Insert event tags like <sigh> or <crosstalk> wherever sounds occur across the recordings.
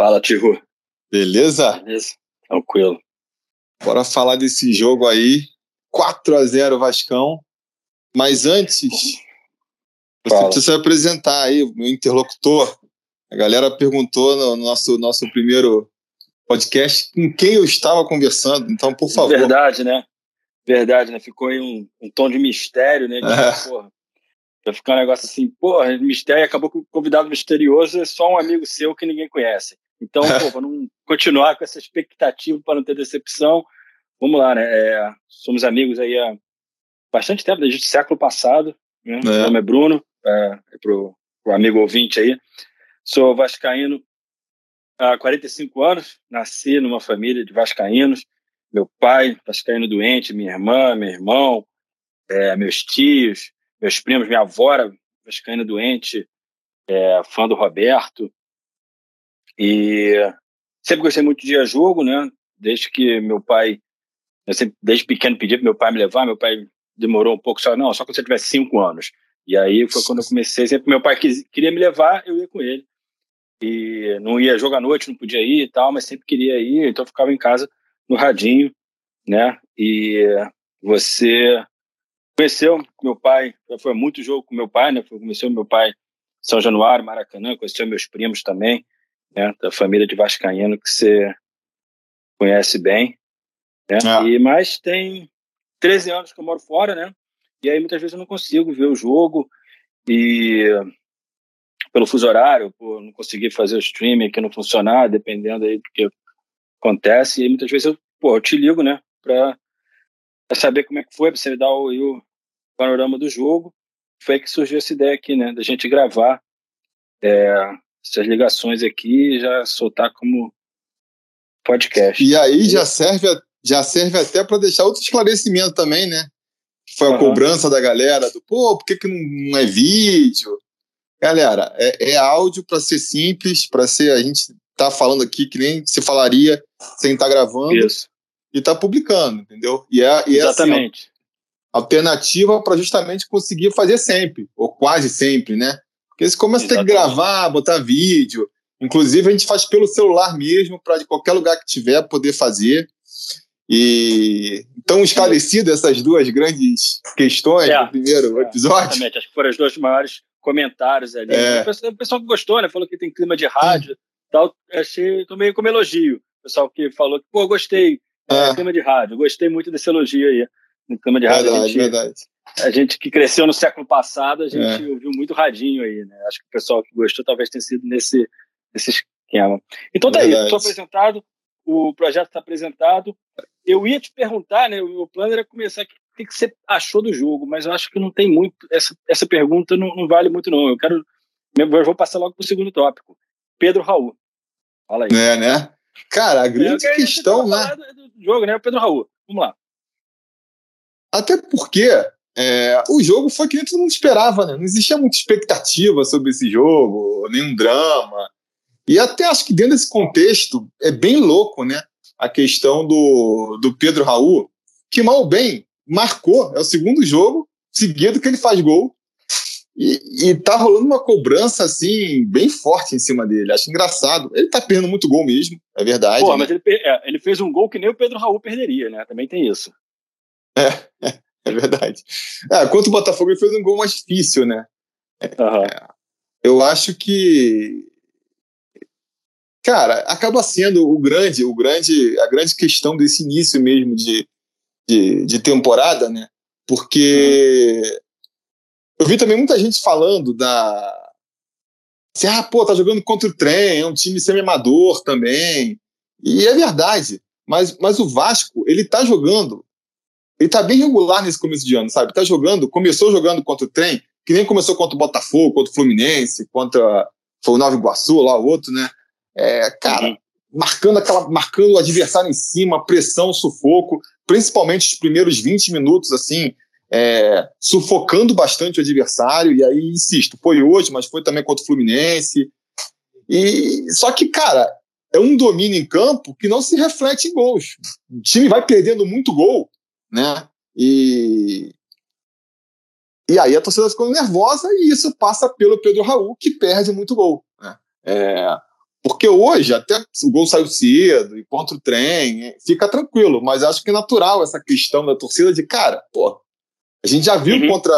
Fala, Tio. Beleza? Beleza. Tranquilo. Bora falar desse jogo aí. 4 a 0 Vascão. Mas antes, você Fala. precisa apresentar aí o meu interlocutor. A galera perguntou no nosso, nosso primeiro podcast com quem eu estava conversando. Então, por favor. Verdade, né? Verdade, né? Ficou aí um, um tom de mistério, né? <laughs> De, É. porra, vai ficar um negócio assim, porra, mistério, acabou que o convidado misterioso é só um amigo seu que ninguém conhece. Então, <laughs> pô, para não continuar com essa expectativa, para não ter decepção, vamos lá, né? É, somos amigos aí há bastante tempo, desde o século passado. Né? É. Meu nome é Bruno, é, pro, pro amigo ouvinte aí. Sou vascaíno há 45 anos, nasci numa família de vascaínos. Meu pai, vascaíno doente, minha irmã, meu irmão, é, meus tios, meus primos, minha avó era vascaína doente, é, fã do Roberto. E sempre gostei muito de ir a jogo, né? Desde que meu pai, eu sempre, desde pequeno pedi para meu pai me levar, meu pai demorou um pouco, só não, só quando você tiver cinco anos. E aí foi quando eu comecei, sempre meu pai quis, queria me levar, eu ia com ele. E não ia jogar à noite, não podia ir e tal, mas sempre queria ir, então eu ficava em casa no radinho, né? E você conheceu meu pai, foi muito jogo com meu pai, né? Conheceu meu pai São Januário, Maracanã, conheceu meus primos também, né? Da família de Vascaíno que você conhece bem, né? Ah. E mas tem 13 anos que eu moro fora, né? E aí muitas vezes eu não consigo ver o jogo e pelo fuso horário, por não conseguir fazer o streaming aqui não funcionar, dependendo aí do que acontece, e muitas vezes eu, pô, eu te ligo, né, pra, pra saber como é que foi, pra você me dar o, o panorama do jogo. Foi que surgiu essa ideia aqui, né, da gente gravar é, essas ligações aqui e já soltar como podcast. E aí já serve, já serve até para deixar outro esclarecimento também, né? Que foi a Aham. cobrança da galera do pô, por que, que não, é vídeo? Galera, é, é áudio para ser simples, para ser. A gente tá falando aqui que nem se falaria sem estar gravando Isso, e tá publicando, entendeu? E é, e é assim, exatamente. Alternativa para justamente conseguir fazer sempre, ou quase sempre, né? Porque você começa a ter que Exatamente. gravar, botar vídeo. Inclusive, a gente faz pelo celular mesmo, para de qualquer lugar que tiver poder fazer. E então, esclarecido essas duas grandes questões É, do primeiro é, episódio. Exatamente, acho que foram os dois maiores comentários ali. É. O, pessoal, que gostou, né? Falou que tem clima de rádio e tal. Achei, tomei como elogio. O pessoal que falou que, pô, gostei, é, É. clima de rádio. Gostei muito desse elogio aí. No clima de rádio, a Verdade, gente, verdade. a gente que cresceu no século passado, a gente É. ouviu muito radinho aí, né? Acho que o pessoal que gostou talvez tenha sido nesse, nesse esquema. Então tá aí, Verdade. estou apresentado, o projeto está apresentado. Eu ia te perguntar, né? O meu plano era começar aqui. O que você achou do jogo? Mas eu acho que não tem muito. Essa, essa pergunta não, não vale muito, não. Eu quero. Eu vou passar logo para o segundo tópico. Pedro Raul. Fala aí. É, né? Cara, a grande queria questão, né? do jogo, né? O Pedro Raul. Vamos lá. Até porque é, o jogo foi que todo mundo esperava, né? Não existia muita expectativa sobre esse jogo, nenhum drama. E até acho que dentro desse contexto é bem louco, né? A questão do, do Pedro Raul, que mal ou bem marcou, é o segundo jogo seguido que ele faz gol. E, e tá rolando uma cobrança assim, bem forte em cima dele. Acho engraçado. Ele tá perdendo muito gol mesmo, é verdade. Pô, né? mas ele, é, ele fez um gol que nem o Pedro Raul perderia, né? Também tem isso. É verdade. É, contra o Botafogo ele fez um gol mais difícil, né? Aham. eu acho que cara acaba sendo o grande o grande a grande questão desse início mesmo de, de, de temporada né porque eu vi também muita gente falando da assim, ah pô tá jogando contra o trem é um time semi-amador também e é verdade mas, mas o Vasco ele tá jogando ele tá bem regular nesse começo de ano sabe tá jogando começou jogando contra o trem que nem começou contra o Botafogo, contra o Fluminense, contra foi o Nova Iguaçu, lá o outro, né? É, cara, Uhum. marcando aquela, marcando o adversário em cima, pressão, sufoco, principalmente os primeiros 20 minutos, assim, é, sufocando bastante o adversário, e aí, insisto, foi hoje, mas foi também contra o Fluminense. E só que, cara, é um domínio em campo que não se reflete em gols. O time vai perdendo muito gol, né? E, e aí a torcida ficando nervosa e isso passa pelo Pedro Raul, que perde muito gol. Né? É, Porque hoje, até o gol saiu cedo e contra o trem, fica tranquilo, mas acho que é natural essa questão da torcida de, cara, pô, a gente já viu uhum. contra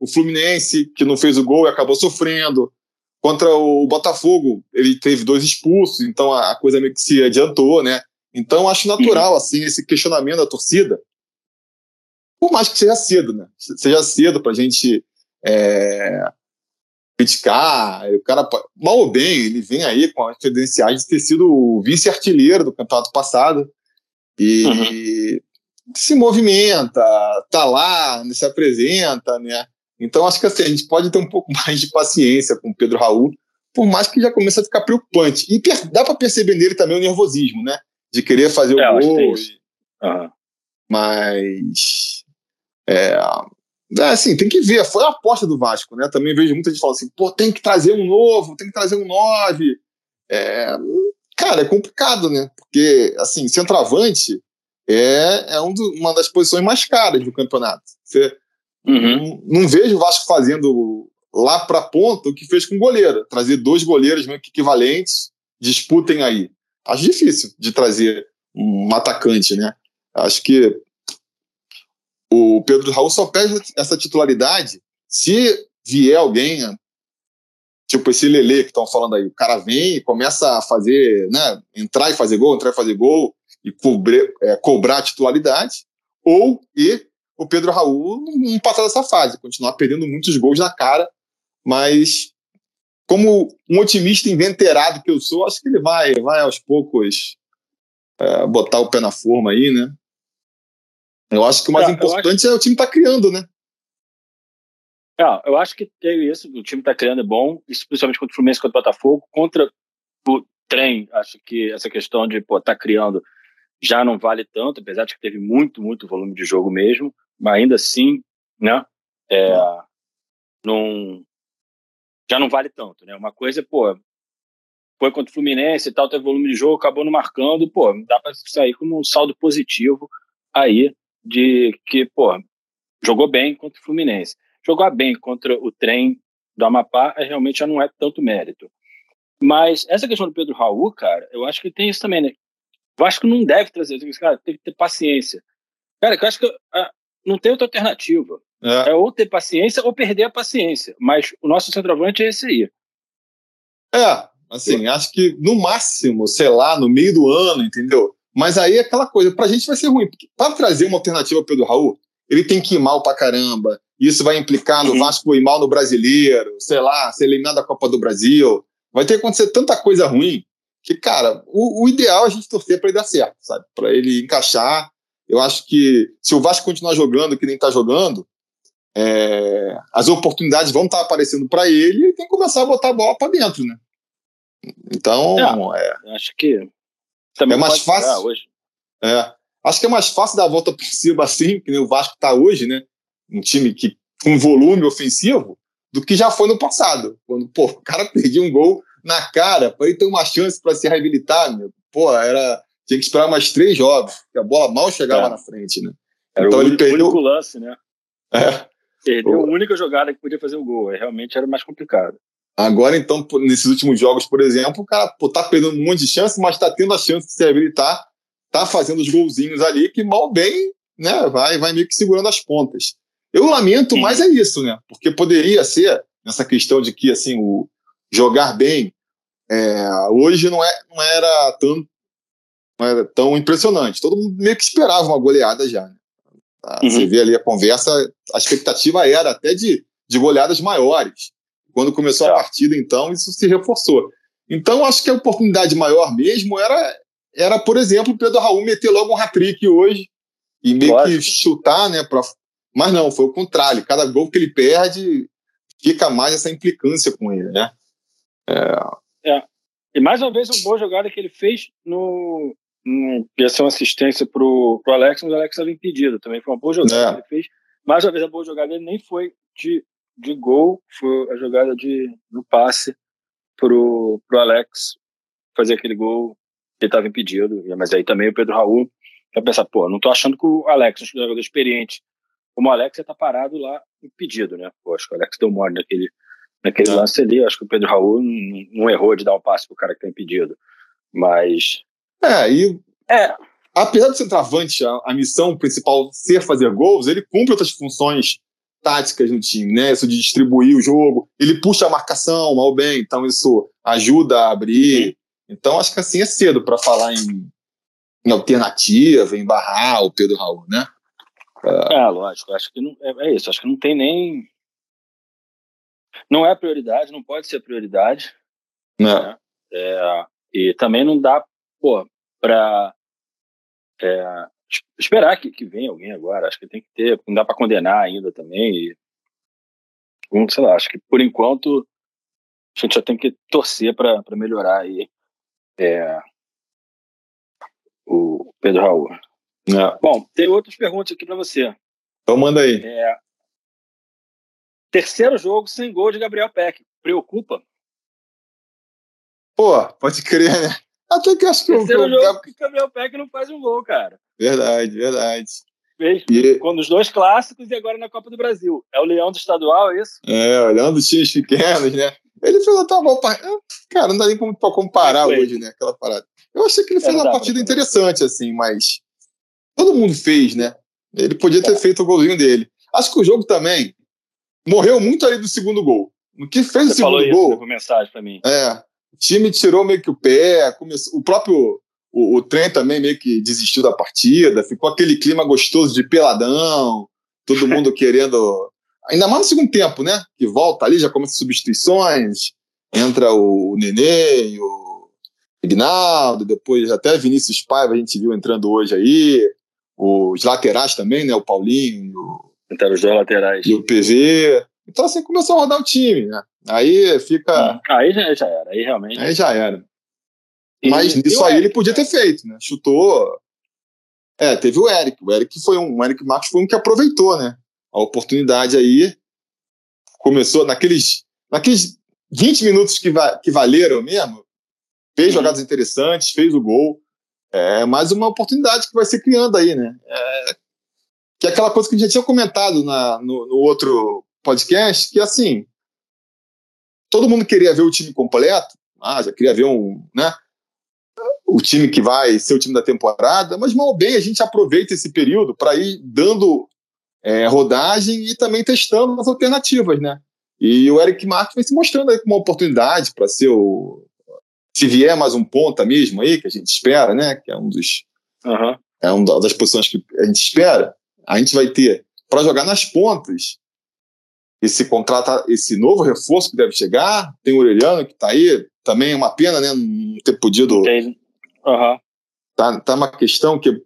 o Fluminense, que não fez o gol e acabou sofrendo. Contra o Botafogo, ele teve dois expulsos, então a coisa meio que se adiantou, né? Então acho natural, uhum. assim, esse questionamento da torcida. Por mais que seja cedo, né? Seja cedo pra gente é, criticar. O cara, mal ou bem, ele vem aí com as credenciais de ter sido o vice-artilheiro do campeonato passado. E uhum. se movimenta, tá lá, se apresenta, né? Então acho que assim, a gente pode ter um pouco <laughs> mais de paciência com o Pedro Raul, por mais que já comece a ficar preocupante. E dá para perceber nele também o nervosismo, né? De querer fazer é, o gol. Uhum. Mas é, é, assim, tem que ver. Foi a aposta do Vasco, né? Também vejo muita gente falando assim, pô, tem que trazer um novo, tem que trazer um nove. É, cara, é complicado, né? Porque, assim, centroavante é, é um do, uma das posições mais caras do campeonato. Você uhum. não, não, vejo o Vasco fazendo lá para ponta o que fez com o goleiro. Trazer dois goleiros meio que equivalentes, disputem aí. Acho difícil de trazer um atacante, né? Acho que o Pedro Raul só perde essa titularidade se vier alguém, tipo esse Lele que estão falando aí, o cara vem e começa a fazer, né, entrar e fazer gol, entrar e fazer gol e cobrir, é, cobrar a titularidade, ou e o Pedro Raul não passar dessa fase, continuar perdendo muitos gols na cara, mas como um otimista inventerado que eu sou, acho que ele vai, vai aos poucos é, botar o pé na forma aí, né? Eu acho que o mais é, importante acho... é o time estar tá criando, né? É, eu acho que tem isso, o time está criando é bom, especialmente contra o Fluminense, contra o Botafogo, contra o trem, acho que essa questão de estar tá criando já não vale tanto, apesar de que teve muito, muito volume de jogo mesmo, mas ainda assim, né, é, não, já não vale tanto, né, uma coisa é, pô, foi contra o Fluminense e tal, teve volume de jogo, acabou não marcando, pô, dá para sair como um saldo positivo aí de que, pô, jogou bem contra o Fluminense. Jogar bem contra o trem do Amapá é, realmente já não é tanto mérito. Mas essa questão do Pedro Raul, cara, eu acho que tem isso também, né? O Vasco não deve trazer, cara, tem que ter paciência. Cara, eu acho que ah, não tem outra alternativa. É. é. ou ter paciência ou perder a paciência. Mas o nosso centroavante é esse aí. É, assim, acho que no máximo, sei lá, no meio do ano, entendeu? Mas aí é aquela coisa, pra gente vai ser ruim, porque para trazer uma alternativa ao Pedro Raul, ele tem que ir mal pra caramba. Isso vai implicar no uhum. Vasco ir mal no brasileiro, sei lá, ser eliminado da Copa do Brasil. Vai ter que acontecer tanta coisa ruim que, cara, o, o ideal é a gente torcer para ele dar certo, sabe? Para ele encaixar. Eu acho que se o Vasco continuar jogando que nem tá jogando, é, as oportunidades vão estar tá aparecendo para ele e ele tem que começar a botar a bola para dentro, né? Então, é, é, acho que também é mais fácil. Hoje. É. Acho que é mais fácil dar a volta por cima assim, que nem o Vasco está hoje, né? Um time que com volume ofensivo, do que já foi no passado. Quando, pô, o cara <laughs> perdia um gol na cara, para ele ter uma chance para se reabilitar, meu. Pô, era. Tinha que esperar mais três jogos, porque a bola mal chegava é. na frente, né? Era então o ele único, perdeu. único lance, né? É. Perdeu a única jogada que podia fazer o gol. Realmente era mais complicado. Agora, então, nesses últimos jogos, por exemplo, o cara pô, tá perdendo um monte de chance, mas tá tendo a chance de se habilitar, tá fazendo os golzinhos ali, que mal bem, né, vai, vai meio que segurando as pontas. Eu lamento, Sim. mas é isso, né? Porque poderia ser, nessa questão de que, assim, o jogar bem é, hoje não, é, não, era tão, não era tão impressionante. Todo mundo meio que esperava uma goleada já. Né? Uhum. Você vê ali a conversa, a expectativa era até de, de goleadas maiores. Quando começou a partida, então, isso se reforçou. Então, acho que a oportunidade maior mesmo era, era por exemplo, o Pedro Raul meter logo um hat-trick hoje e meio Lógico. que chutar, né? Pra... Mas não, foi o contrário. Cada gol que ele perde, fica mais essa implicância com ele, né? É. é. E mais uma vez, uma boa jogada que ele fez no. no ia ser uma assistência pro, pro Alex, mas o Alex estava impedido. Também foi uma boa jogada é. que ele fez. Mais uma vez, a boa jogada ele nem foi de de gol foi a jogada de no passe pro, pro Alex fazer aquele gol que estava impedido. Mas aí também o Pedro Raul vai pensar, pô, não tô achando que o Alex, um jogador experiente, como o Alex, ia tá parado lá impedido, né? Pô, acho que o Alex deu mole naquele, Naquele é. lance ali, acho que o Pedro Raul não, não errou de dar o um passe pro cara que tem impedido. Mas. É, e. É. Apesar de centroavante, a, a missão principal ser fazer gols, ele cumpre outras funções táticas no time, né? Isso de distribuir o jogo, ele puxa a marcação mal bem, então isso ajuda a abrir. Então acho que assim é cedo para falar em, em, alternativa, em barrar o Pedro Raul, né? É, lógico. Acho que não, é, é, isso. Acho que não tem nem. Não é prioridade, não pode ser prioridade. Não. Né? É, e também não dá, pô, para é, esperar que, que venha alguém agora. Acho que tem que ter, não dá para condenar ainda também. E, sei lá, acho que por enquanto a gente já tem que torcer para melhorar aí é, o Pedro Raul. É. Bom, tem outras perguntas aqui para você. Então manda aí. É, terceiro jogo sem gol de Gabriel Peck. Preocupa? Pô, pode crer, né? Até que acho que o Gabriel Peck não faz um gol, cara. Verdade, verdade. Fez e... quando os dois clássicos e agora na Copa do Brasil. É o Leão do Estadual, é isso? É, olhando os times pequenos, né? Ele fez até uma Cara, não dá nem pra comparar é hoje, né? Aquela parada. Eu achei que ele fez é, uma partida interessante, assim, mas todo mundo fez, né? Ele podia ter é. feito o golzinho dele. Acho que o jogo também morreu muito ali do segundo gol. O que fez Você o segundo falou gol. Isso, mensagem pra mim. É, o time tirou meio que o pé, começou, o próprio o, o trem também meio que desistiu da partida, ficou aquele clima gostoso de peladão, todo <laughs> mundo querendo. Ainda mais no segundo tempo, né? Que volta ali, já começa substituições, entra o, o Nenê, o Ignaldo, depois até Vinícius Paiva a gente viu entrando hoje aí, os laterais também, né? O Paulinho. Entraram os dois laterais. E o PV. Então, assim, começou a rodar o time, né? Aí fica. Ah, aí já, já era, aí realmente. Aí já era. E Mas nisso aí Eric, ele podia ter feito, né? Chutou. É, teve o Eric. O Eric foi um. O Eric Marcos foi um que aproveitou, né? A oportunidade aí. Começou naqueles. Naqueles 20 minutos que, va que valeram mesmo. Fez uhum. jogadas interessantes, fez o gol. É mais uma oportunidade que vai ser criando aí, né? É, que é aquela coisa que a gente já tinha comentado na, no, no outro podcast, que assim, todo mundo queria ver o time completo, ah, já queria ver um, né, o time que vai ser o time da temporada, mas mal bem a gente aproveita esse período para ir dando é, rodagem e também testando as alternativas, né? E o Eric Marques vem se mostrando aí como uma oportunidade para ser o. Se vier mais um ponta mesmo aí, que a gente espera, né? Que é um dos. Uhum. É uma das posições que a gente espera. A gente vai ter para jogar nas pontas esse contrato, esse novo reforço que deve chegar. Tem o Aureliano que está aí, também é uma pena, né? Não ter podido. Uhum. Tá, tá uma questão que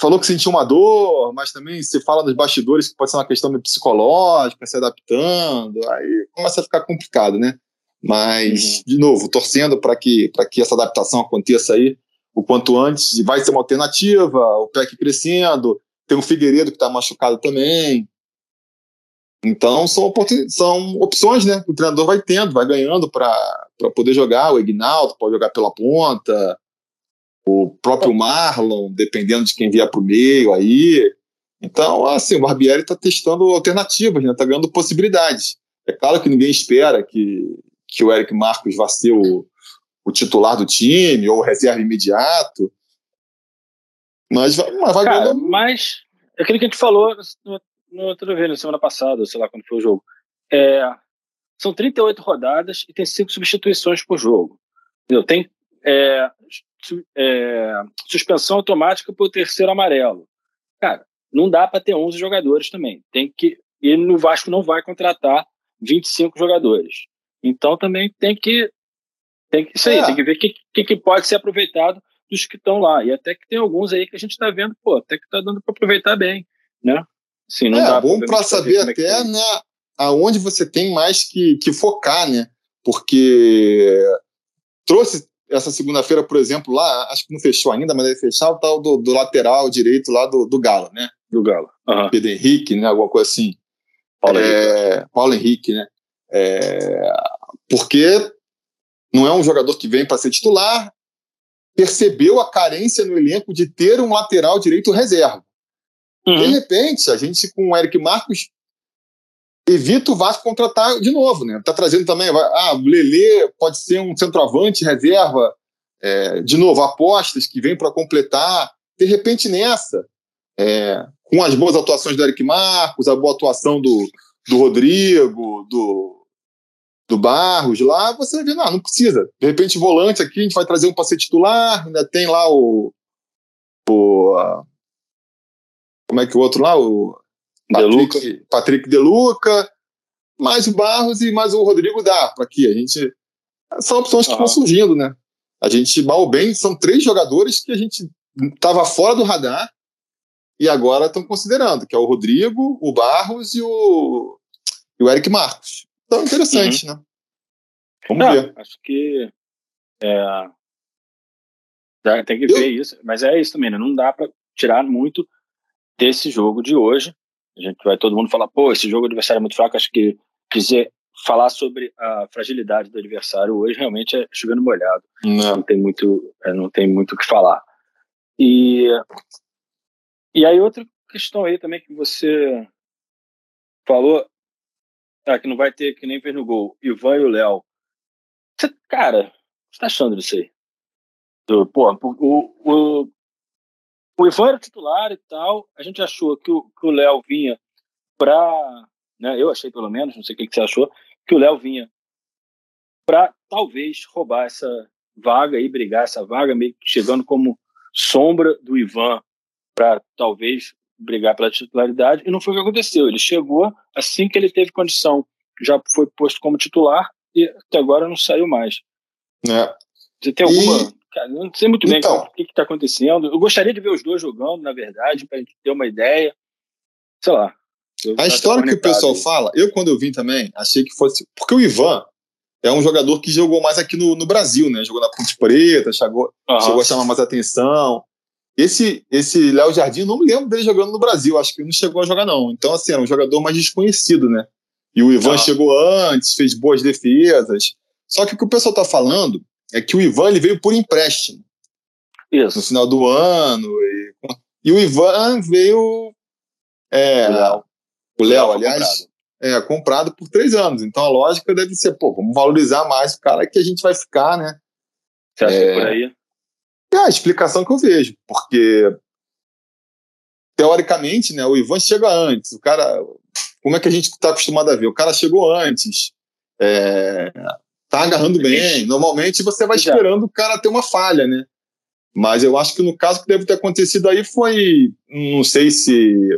falou que sentiu uma dor, mas também se fala dos bastidores que pode ser uma questão psicológica, se adaptando, aí começa a ficar complicado, né? Mas, uhum. de novo, torcendo para que, que essa adaptação aconteça aí o quanto antes, vai ser uma alternativa, o PEC crescendo, tem o Figueiredo que está machucado também, então são, são opções né, que o treinador vai tendo, vai ganhando para poder jogar. O Ignaldo pode jogar pela ponta, o próprio Marlon, dependendo de quem vier para o meio aí. Então, assim, o Barbieri está testando alternativas, está né, tá ganhando possibilidades. É claro que ninguém espera que, que o Eric Marcos vá ser o, o titular do time ou reserva imediato. Mas, mas vai Cara, ganhando. Mas é aquilo que a gente falou no outro vez, na semana passada, sei lá quando foi o jogo. É, são 38 rodadas e tem cinco substituições por jogo. Entendeu? Tem é, é, suspensão automática por terceiro amarelo. Cara, não dá para ter 11 jogadores também. Tem que e no Vasco não vai contratar 25 jogadores. Então também tem que tem que isso aí, é. tem que ver o que, que, que, pode ser aproveitado dos que estão lá. E até que tem alguns aí que a gente está vendo, pô, até que está dando para aproveitar bem, né? Sim, não é dá bom para saber é até né, aonde você tem mais que, que focar, né? Porque trouxe essa segunda-feira, por exemplo, lá, acho que não fechou ainda, mas deve fechar o tal do, do lateral direito lá do, do Galo, né? Do Galo. Uhum. Pedro Henrique, né? Alguma coisa assim. Paulo, é, Henrique. Paulo Henrique, né? É, porque não é um jogador que vem para ser titular, percebeu a carência no elenco de ter um lateral direito reserva. Uhum. De repente, a gente com o Eric Marcos evita o Vasco contratar de novo, né? Tá trazendo também, ah, o Lelê pode ser um centroavante reserva, é, de novo, apostas que vem para completar. De repente, nessa, é, com as boas atuações do Eric Marcos, a boa atuação do, do Rodrigo, do, do Barros lá, você ver, não, não precisa. De repente, volante aqui, a gente vai trazer um para ser titular, ainda tem lá o. o como é que o outro lá? O Patrick, De Patrick De Luca, mais o Barros e mais o Rodrigo dá para aqui. A gente. São opções que estão surgindo, né? A gente, mal ou bem, são três jogadores que a gente estava fora do radar e agora estão considerando, que é o Rodrigo, o Barros e o, e o Eric Marcos. Então, interessante, uhum. né? Vamos Não, ver. Acho que é, tem que ver isso, mas é isso também, né? Não dá para tirar muito desse jogo de hoje. A gente vai todo mundo falar, pô, esse jogo adversário é muito fraco. Acho que quiser falar sobre a fragilidade do adversário hoje realmente é chovendo molhado. Não, não tem muito, é, não tem muito o que falar. E e aí outra questão aí também que você falou, ah, que não vai ter que nem fez no gol, Ivan e o Léo. Cara, o que você tá achando disso aí? Pô, o, o, o Ivan era titular e tal, a gente achou que o, Léo vinha pra. Né, eu achei pelo menos, não sei o que, que você achou, que o Léo vinha para talvez roubar essa vaga e brigar essa vaga, meio que chegando como sombra do Ivan para talvez brigar pela titularidade, e não foi o que aconteceu. Ele chegou assim que ele teve condição, já foi posto como titular e até agora não saiu mais. É. Você tem alguma. Cara, não sei muito bem então, o que está acontecendo. Eu gostaria de ver os dois jogando, na verdade, para a gente ter uma ideia. Sei lá. A história que o pessoal aí. fala, eu quando eu vim também, achei que fosse. Porque o Ivan é um jogador que jogou mais aqui no, no Brasil, né? Jogou na Ponte Preta, chegou, uhum. chegou a chamar mais atenção. Esse, esse Léo Jardim, não me lembro dele jogando no Brasil, acho que ele não chegou a jogar, não. Então, assim, era um jogador mais desconhecido, né? E o Ivan chegou antes, fez boas defesas. Só que o que o pessoal tá falando é que o Ivan ele veio por empréstimo. Isso. No final do ano. E, e o Ivan veio. É, o Léo, aliás. Comprado. É, comprado por três anos. Então a lógica deve ser, pô, vamos valorizar mais o cara que a gente vai ficar, né? Você acha é, que por aí? É a explicação que eu vejo, porque teoricamente, né, o Ivan chega antes, o cara, como é que a gente está acostumado a ver? O cara chegou antes, é, tá agarrando bem, normalmente você vai esperando o cara ter uma falha, né? Mas eu acho que no caso que deve ter acontecido aí foi, não sei se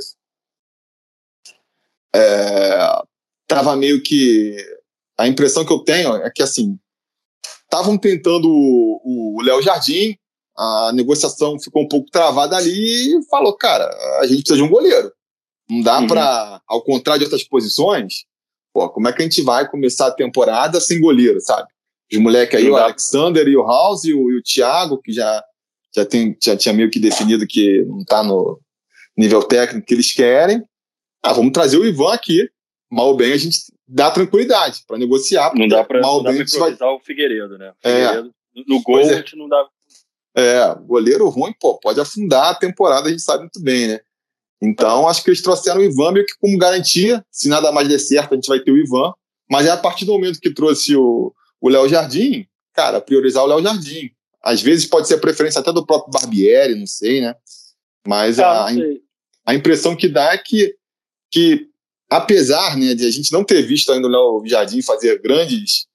é, tava meio que a impressão que eu tenho é que assim estavam tentando o Léo Jardim a negociação ficou um pouco travada ali e falou, cara, a gente precisa de um goleiro. Não dá uhum. para, ao contrário de outras posições, pô, como é que a gente vai começar a temporada sem goleiro, sabe? Os moleques aí, não o dá. Alexander e o House e o, e o Thiago, que já, já, tem, já tinha meio que definido que não tá no nível técnico que eles querem. Ah, vamos trazer o Ivan aqui. Mal ou bem a gente dá tranquilidade para negociar. Não dá para bem vai... o Figueiredo, né? O é. Figueiredo, é. no gol é. a gente não dá é, goleiro ruim, pô, pode afundar a temporada, a gente sabe muito bem, né? Então, acho que eles trouxeram o Ivan meio que como garantia. Se nada mais der certo, a gente vai ter o Ivan. Mas é a partir do momento que trouxe o Léo Jardim, cara, priorizar o Léo Jardim. Às vezes pode ser a preferência até do próprio Barbieri, não sei, né? Mas ah, a, a impressão que dá é que, que apesar né, de a gente não ter visto ainda o Léo Jardim fazer grandes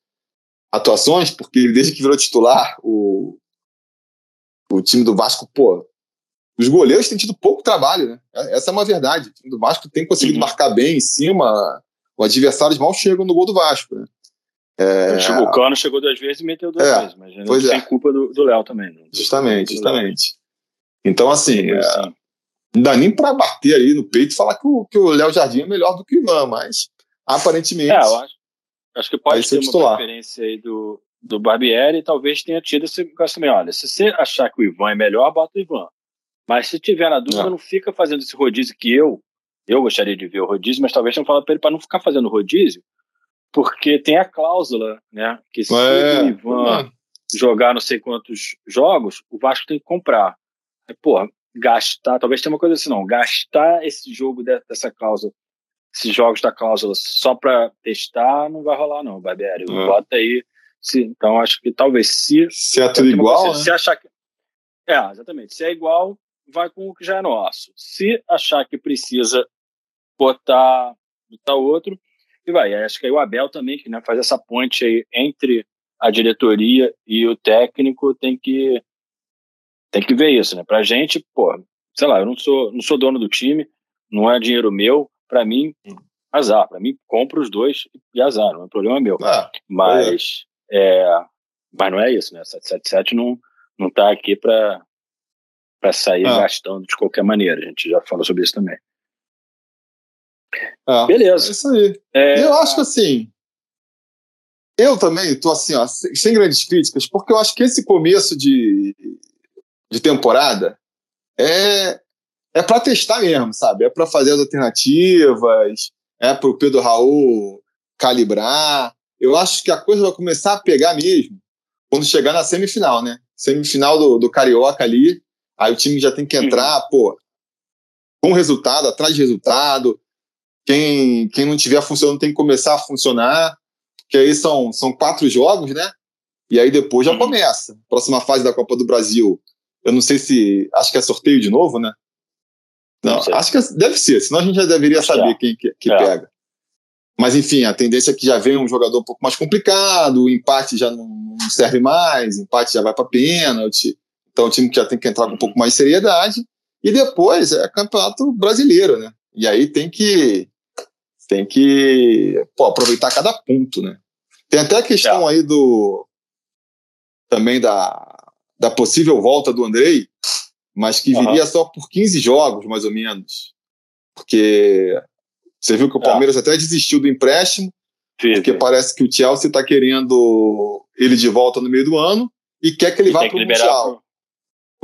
atuações, porque desde que virou titular, o, o time do Vasco, pô, os goleiros têm tido pouco trabalho, né? Essa é uma verdade. O time do Vasco tem conseguido uhum. marcar bem em cima, os adversários mal chegam no gol do Vasco, né? É... O Cano chegou duas vezes e meteu duas é, vezes, mas não tem é. culpa do Léo também. Né? Justamente, justamente. Então, assim, é, não dá nem para bater aí no peito e falar que o Léo Jardim é melhor do que o Ivan, mas aparentemente. É, eu acho, acho que pode ser uma titular. preferência aí do, do Barbieri talvez tenha tido esse negócio também. Olha, se você achar que o Ivan é melhor, bota o Ivan. Mas se tiver na dúvida, não, não fica fazendo esse rodízio que eu, eu gostaria de ver o rodízio, mas talvez não fala para ele para não ficar fazendo rodízio, porque tem a cláusula, né? Que se é, o Ivan é. jogar não sei quantos jogos, o Vasco tem que comprar. Aí, porra, gastar, talvez tenha uma coisa assim, não, gastar esse jogo dessa cláusula esses jogos da cláusula só para testar, não vai rolar, não, Barbieri. É. Bota aí. Se, então, acho que talvez se. Se é tudo igual. Né? Se achar que. É, exatamente. Se é igual, vai com o que já é nosso. Se achar que precisa botar, botar outro, e vai. Acho que aí o Abel também, que né, faz essa ponte aí entre a diretoria e o técnico, tem que tem que ver isso, né? Pra gente, pô, sei lá, eu não sou, não sou dono do time, não é dinheiro meu, para mim, azar. Para mim, compro os dois e azar, não é problema meu. Ah, mas, é. É, mas não é isso, né? 777 não, não tá aqui para sair ah. gastando de qualquer maneira. A gente já falou sobre isso também. Ah, Beleza. É isso aí. É... Eu acho que assim. Eu também tô assim, ó, sem grandes críticas, porque eu acho que esse começo de, de temporada é, é para testar mesmo, sabe? É para fazer as alternativas, é para o Pedro Raul calibrar. Eu acho que a coisa vai começar a pegar mesmo quando chegar na semifinal, né? Semifinal do, do Carioca ali, aí o time já tem que entrar, uhum. pô, com resultado, atrás de resultado. Quem, quem não tiver funcionando tem que começar a funcionar, que aí são, são quatro jogos, né? E aí depois já uhum. começa. Próxima fase da Copa do Brasil. Eu não sei se. Acho que é sorteio de novo, né? Não, acho que deve ser, senão a gente já deveria acho saber é. quem que, que é. pega. Mas enfim, a tendência é que já vem um jogador um pouco mais complicado, o empate já não, não serve mais, o empate já vai para pênalti. Então o time que já tem que entrar com um pouco mais de seriedade. E depois é campeonato brasileiro, né? E aí tem que tem que pô, aproveitar cada ponto, né? Tem até a questão é. aí do também da, da possível volta do Andrei, mas que viria uhum. só por 15 jogos, mais ou menos. Porque você viu que o é. Palmeiras é. até desistiu do empréstimo, Sim, porque parece que o Chelsea está querendo ele de volta no meio do ano e quer que ele e vá para o Mundial.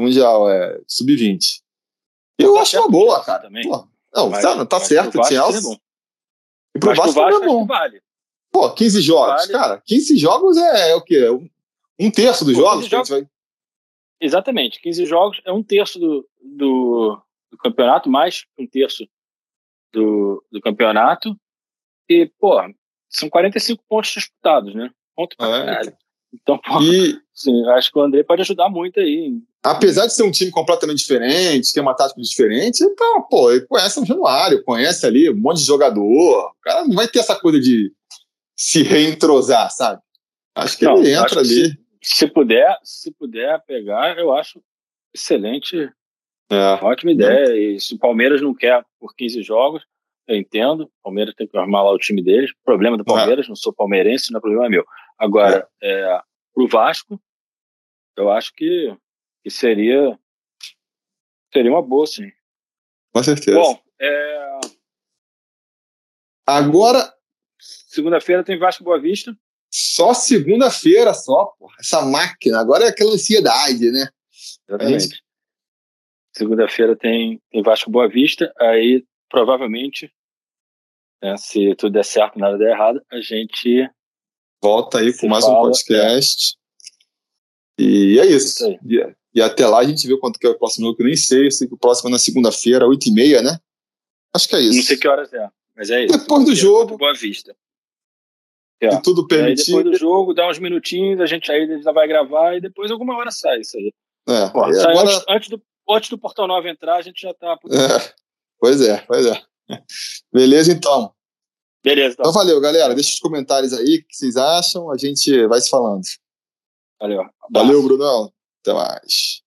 Mundial, é, sub-20. Eu tá acho uma boa, cara. Também. Pô, não, mas, tá, tá certo, o Chelsea. E pro Vasco, Vasco é bom. Vale. Pô, 15 jogos, vale. cara. 15 jogos é, é o quê? Um terço dos Pô, jogos que a gente vai Exatamente, 15 jogos é um terço do, do, do campeonato, mais um terço do, do campeonato. E, pô, são 45 pontos disputados, né? Ponto pra é. caralho. Então, e... <laughs> sim, acho que o André pode ajudar muito aí. Apesar de ser um time completamente diferente, ter uma tática diferente, então, pô, ele conhece o Januário, conhece ali um monte de jogador. O cara não vai ter essa coisa de se reentrosar, sabe? Acho que não, ele entra ali. Se, se puder, se puder pegar, eu acho excelente. É. Ótima ideia. E se o Palmeiras não quer por 15 jogos, eu entendo. O Palmeiras tem que arrumar lá o time deles. Problema do é. Palmeiras, é. não sou palmeirense, não é problema meu. Agora, é. é, pro Vasco, eu acho que, que seria seria uma boa, sim. Com certeza. Bom, é... agora. Segunda-feira tem Vasco Boa Vista. Só segunda-feira, só, porra. Essa máquina. Agora é aquela ansiedade, né? Exatamente. Segunda-feira tem, tem Vasco Boa Vista. Aí, provavelmente, né, se tudo der certo nada der errado, a gente. Volta aí com mais fala, um podcast. É. E é isso. isso e, e, até lá a gente vê quanto que é o próximo jogo, que eu nem sei. Eu sei que o próximo é na segunda-feira, 8h30, né? Acho que é isso. Não sei que horas é, mas é isso. Depois do jogo. Boa Vista. É. E tudo permitido. Depois do jogo, dá uns minutinhos, a gente aí já vai gravar e depois alguma hora sai isso aí. É, Pô, sai agora... antes, antes, do, antes do Portal 9 entrar, a gente já tá. É. Pois é, pois é. Beleza, então. Beleza, então. então. valeu, galera. Deixa os comentários aí, o que vocês acham. A gente vai se falando. Valeu. Valeu, Brunão. Até mais.